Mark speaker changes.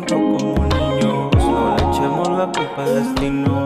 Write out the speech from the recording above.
Speaker 1: tanto como niños. No le echemos la culpa al destino.